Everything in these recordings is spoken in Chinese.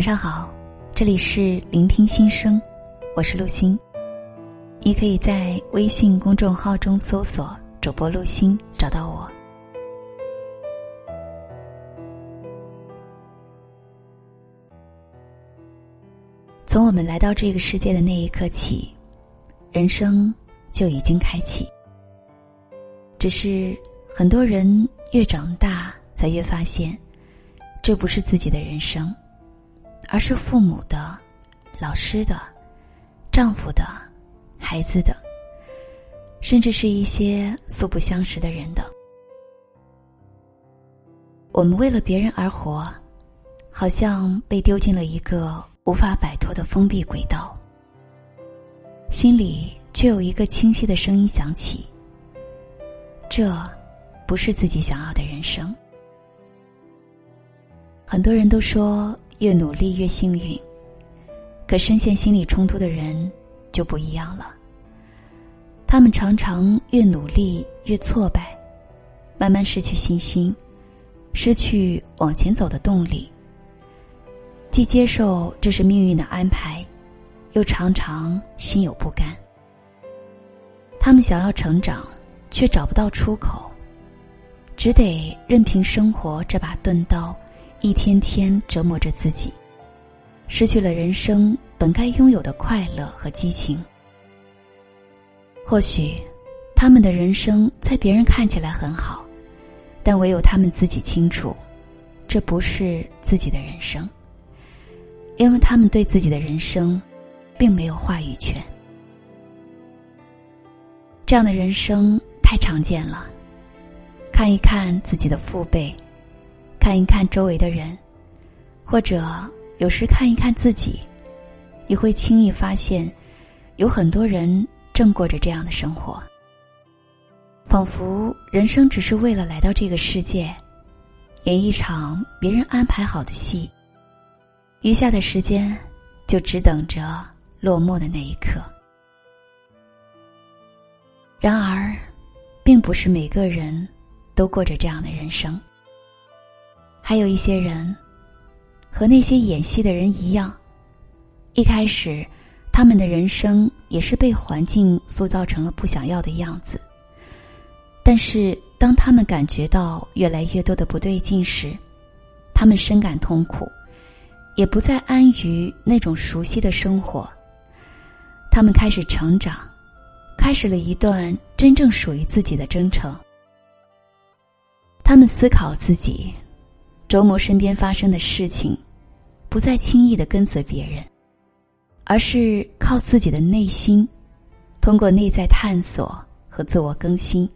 晚上好，这里是聆听心声，我是陆欣。你可以在微信公众号中搜索“主播陆欣”，找到我。从我们来到这个世界的那一刻起，人生就已经开启。只是很多人越长大，才越发现，这不是自己的人生，而是父母的、老师的、丈夫的、孩子的，甚至是一些素不相识的人的。我们为了别人而活，好像被丢进了一个。无法摆脱的封闭轨道，心里却有一个清晰的声音响起：这不是自己想要的人生。很多人都说越努力越幸运，可深陷心理冲突的人就不一样了。他们常常越努力越挫败，慢慢失去信心，失去往前走的动力。既接受这是命运的安排，又常常心有不甘。他们想要成长，却找不到出口，只得任凭生活这把钝刀一天天折磨着自己，失去了人生本该拥有的快乐和激情。或许，他们的人生在别人看起来很好，但唯有他们自己清楚，这不是自己的人生。因为他们对自己的人生，并没有话语权。这样的人生太常见了。看一看自己的父辈，看一看周围的人，或者有时看一看自己，你会轻易发现，有很多人正过着这样的生活。仿佛人生只是为了来到这个世界，演一场别人安排好的戏。余下的时间，就只等着落幕的那一刻。然而，并不是每个人都过着这样的人生。还有一些人，和那些演戏的人一样，一开始，他们的人生也是被环境塑造成了不想要的样子。但是，当他们感觉到越来越多的不对劲时，他们深感痛苦。也不再安于那种熟悉的生活。他们开始成长，开始了一段真正属于自己的征程。他们思考自己，琢磨身边发生的事情，不再轻易的跟随别人，而是靠自己的内心，通过内在探索和自我更新。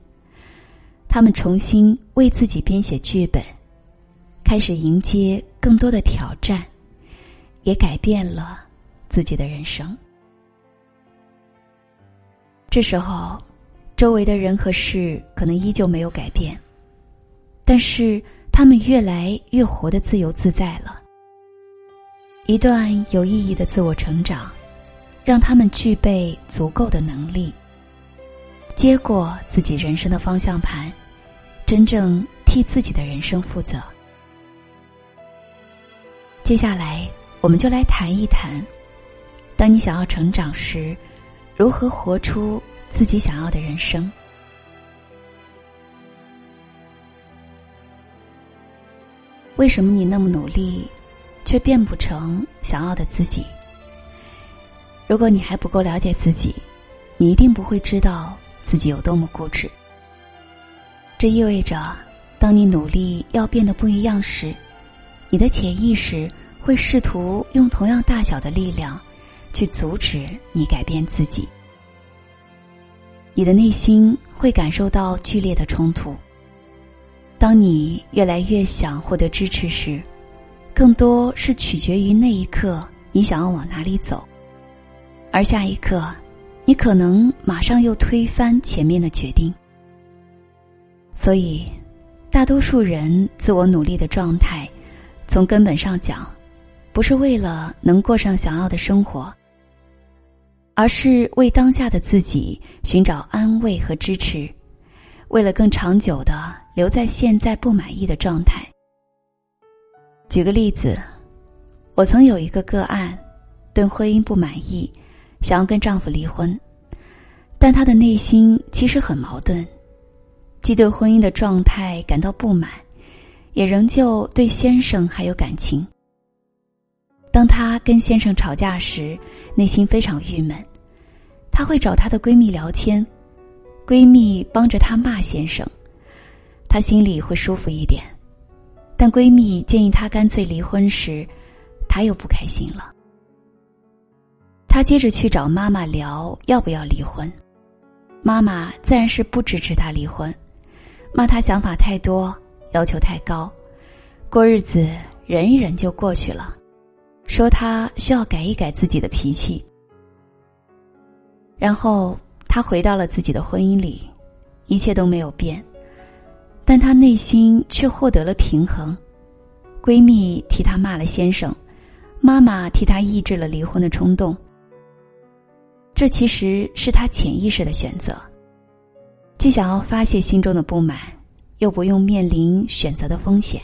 他们重新为自己编写剧本，开始迎接更多的挑战。也改变了自己的人生。这时候，周围的人和事可能依旧没有改变，但是他们越来越活得自由自在了。一段有意义的自我成长，让他们具备足够的能力，接过自己人生的方向盘，真正替自己的人生负责。接下来。我们就来谈一谈，当你想要成长时，如何活出自己想要的人生？为什么你那么努力，却变不成想要的自己？如果你还不够了解自己，你一定不会知道自己有多么固执。这意味着，当你努力要变得不一样时，你的潜意识。会试图用同样大小的力量，去阻止你改变自己。你的内心会感受到剧烈的冲突。当你越来越想获得支持时，更多是取决于那一刻你想要往哪里走，而下一刻，你可能马上又推翻前面的决定。所以，大多数人自我努力的状态，从根本上讲。不是为了能过上想要的生活，而是为当下的自己寻找安慰和支持，为了更长久的留在现在不满意的状态。举个例子，我曾有一个个案，对婚姻不满意，想要跟丈夫离婚，但她的内心其实很矛盾，既对婚姻的状态感到不满，也仍旧对先生还有感情。当她跟先生吵架时，内心非常郁闷，她会找她的闺蜜聊天，闺蜜帮着她骂先生，她心里会舒服一点。但闺蜜建议她干脆离婚时，她又不开心了。她接着去找妈妈聊要不要离婚，妈妈自然是不支持她离婚，骂她想法太多，要求太高，过日子忍一忍就过去了，说她需要改一改自己的脾气。然后她回到了自己的婚姻里，一切都没有变，但她内心却获得了平衡。闺蜜替她骂了先生。妈妈替她抑制了离婚的冲动，这其实是她潜意识的选择，既想要发泄心中的不满，又不用面临选择的风险。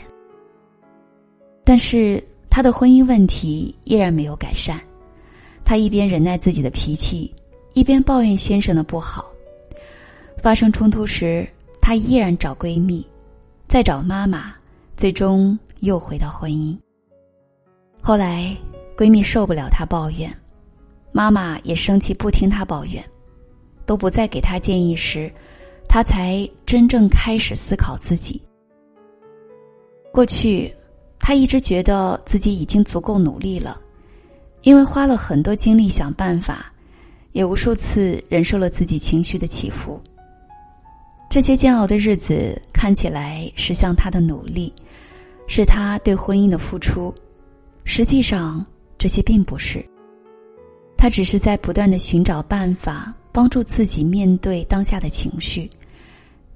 但是他的婚姻问题依然没有改善，他一边忍耐自己的脾气，一边抱怨先生的不好。发生冲突时，她依然找闺蜜，再找妈妈，最终又回到婚姻。后来，闺蜜受不了她抱怨，妈妈也生气，不听她抱怨，都不再给她建议时，她才真正开始思考自己。过去，她一直觉得自己已经足够努力了，因为花了很多精力想办法，也无数次忍受了自己情绪的起伏。这些煎熬的日子看起来是像他的努力，是他对婚姻的付出。实际上，这些并不是。他只是在不断的寻找办法帮助自己面对当下的情绪，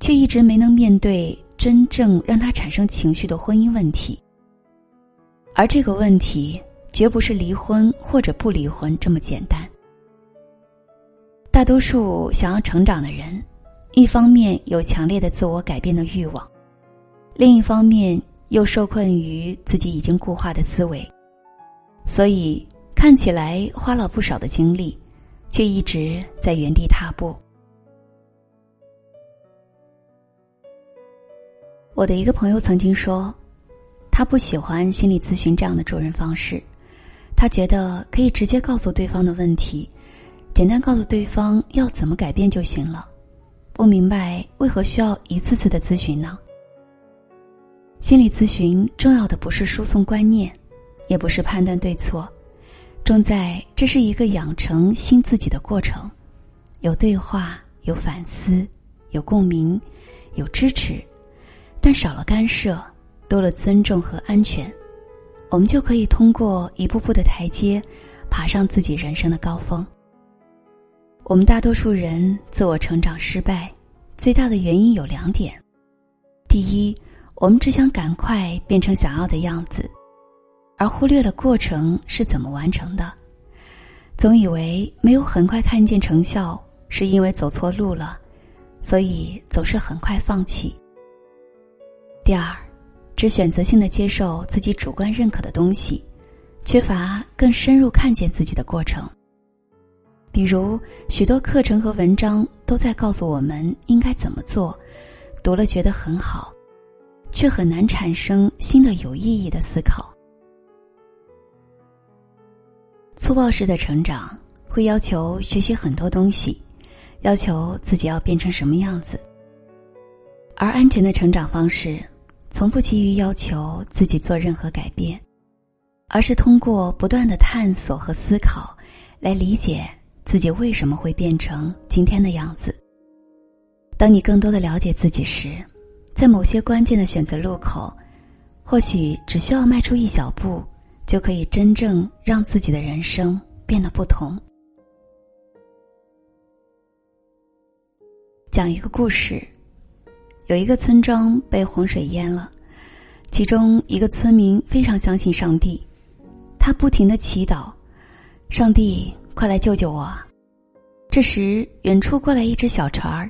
却一直没能面对真正让他产生情绪的婚姻问题。而这个问题绝不是离婚或者不离婚这么简单。大多数想要成长的人，一方面有强烈的自我改变的欲望，另一方面又受困于自己已经固化的思维。所以看起来花了不少的精力，却一直在原地踏步。我的一个朋友曾经说，他不喜欢心理咨询这样的助人方式，他觉得可以直接告诉对方的问题，简单告诉对方要怎么改变就行了，不明白为何需要一次次的咨询呢？心理咨询重要的不是输送观念。也不是判断对错，重在这是一个养成新自己的过程，有对话，有反思，有共鸣，有支持，但少了干涉，多了尊重和安全，我们就可以通过一步步的台阶，爬上自己人生的高峰。我们大多数人自我成长失败，最大的原因有两点：第一，我们只想赶快变成想要的样子。而忽略了过程是怎么完成的，总以为没有很快看见成效，是因为走错路了，所以总是很快放弃。第二，只选择性的接受自己主观认可的东西，缺乏更深入看见自己的过程。比如，许多课程和文章都在告诉我们应该怎么做，读了觉得很好，却很难产生新的有意义的思考。粗暴式的成长会要求学习很多东西，要求自己要变成什么样子；而安全的成长方式，从不急于要求自己做任何改变，而是通过不断的探索和思考，来理解自己为什么会变成今天的样子。当你更多的了解自己时，在某些关键的选择路口，或许只需要迈出一小步。就可以真正让自己的人生变得不同。讲一个故事：有一个村庄被洪水淹了，其中一个村民非常相信上帝，他不停的祈祷：“上帝，快来救救我！”这时，远处过来一只小船儿，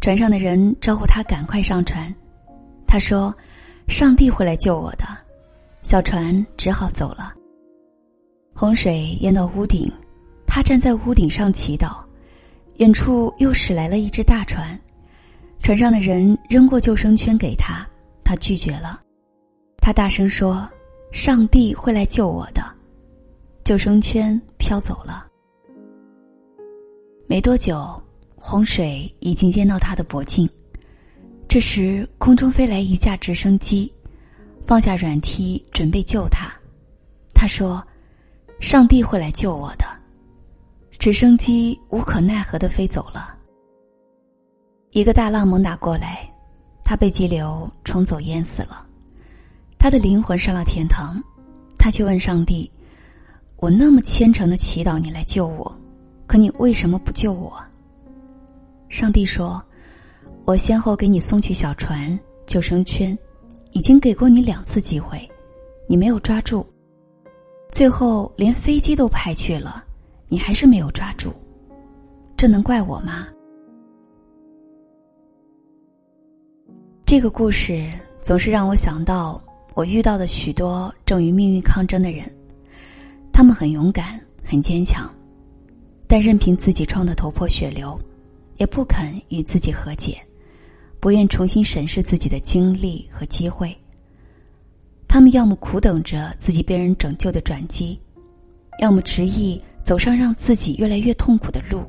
船上的人招呼他赶快上船。他说：“上帝会来救我的。”小船只好走了。洪水淹到屋顶，他站在屋顶上祈祷。远处又驶来了一只大船，船上的人扔过救生圈给他，他拒绝了。他大声说：“上帝会来救我的。”救生圈飘走了。没多久，洪水已经淹到他的脖颈。这时，空中飞来一架直升机，放下软梯准备救他。他说：“上帝会来救我的。”直升机无可奈何的飞走了。一个大浪猛打过来，他被激流冲走，淹死了。他的灵魂上了天堂，他去问上帝：“我那么虔诚的祈祷你来救我，可你为什么不救我？”上帝说。我先后给你送去小船、救生圈，已经给过你两次机会，你没有抓住。最后连飞机都派去了，你还是没有抓住，这能怪我吗？这个故事总是让我想到我遇到的许多正与命运抗争的人，他们很勇敢、很坚强，但任凭自己撞得头破血流，也不肯与自己和解。不愿重新审视自己的经历和机会，他们要么苦等着自己被人拯救的转机，要么执意走上让自己越来越痛苦的路。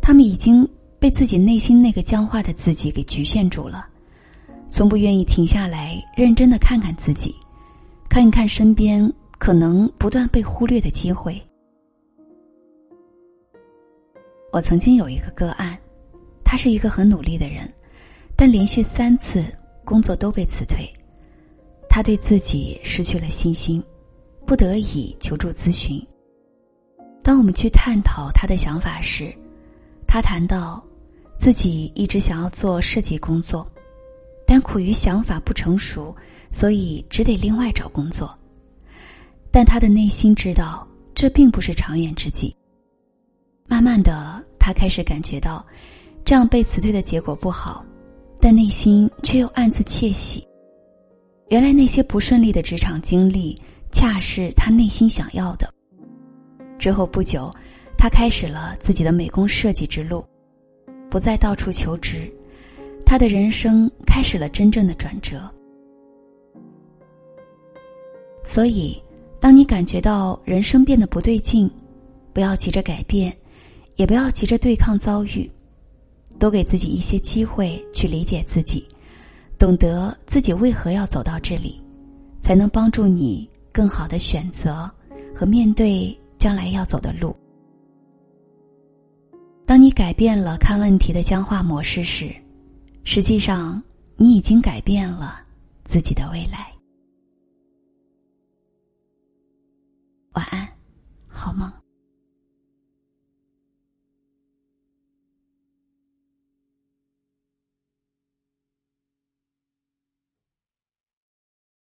他们已经被自己内心那个僵化的自己给局限住了，从不愿意停下来认真的看看自己，看一看身边可能不断被忽略的机会。我曾经有一个个案，他是一个很努力的人。但连续三次工作都被辞退，他对自己失去了信心，不得已求助咨询。当我们去探讨他的想法时，他谈到自己一直想要做设计工作，但苦于想法不成熟，所以只得另外找工作。但他的内心知道这并不是长远之计。慢慢的，他开始感觉到这样被辞退的结果不好。但内心却又暗自窃喜。原来那些不顺利的职场经历，恰是他内心想要的。之后不久，他开始了自己的美工设计之路，不再到处求职，他的人生开始了真正的转折。所以，当你感觉到人生变得不对劲，不要急着改变，也不要急着对抗遭遇。多给自己一些机会去理解自己，懂得自己为何要走到这里，才能帮助你更好的选择和面对将来要走的路。当你改变了看问题的僵化模式时，实际上你已经改变了自己的未来。晚安，好梦。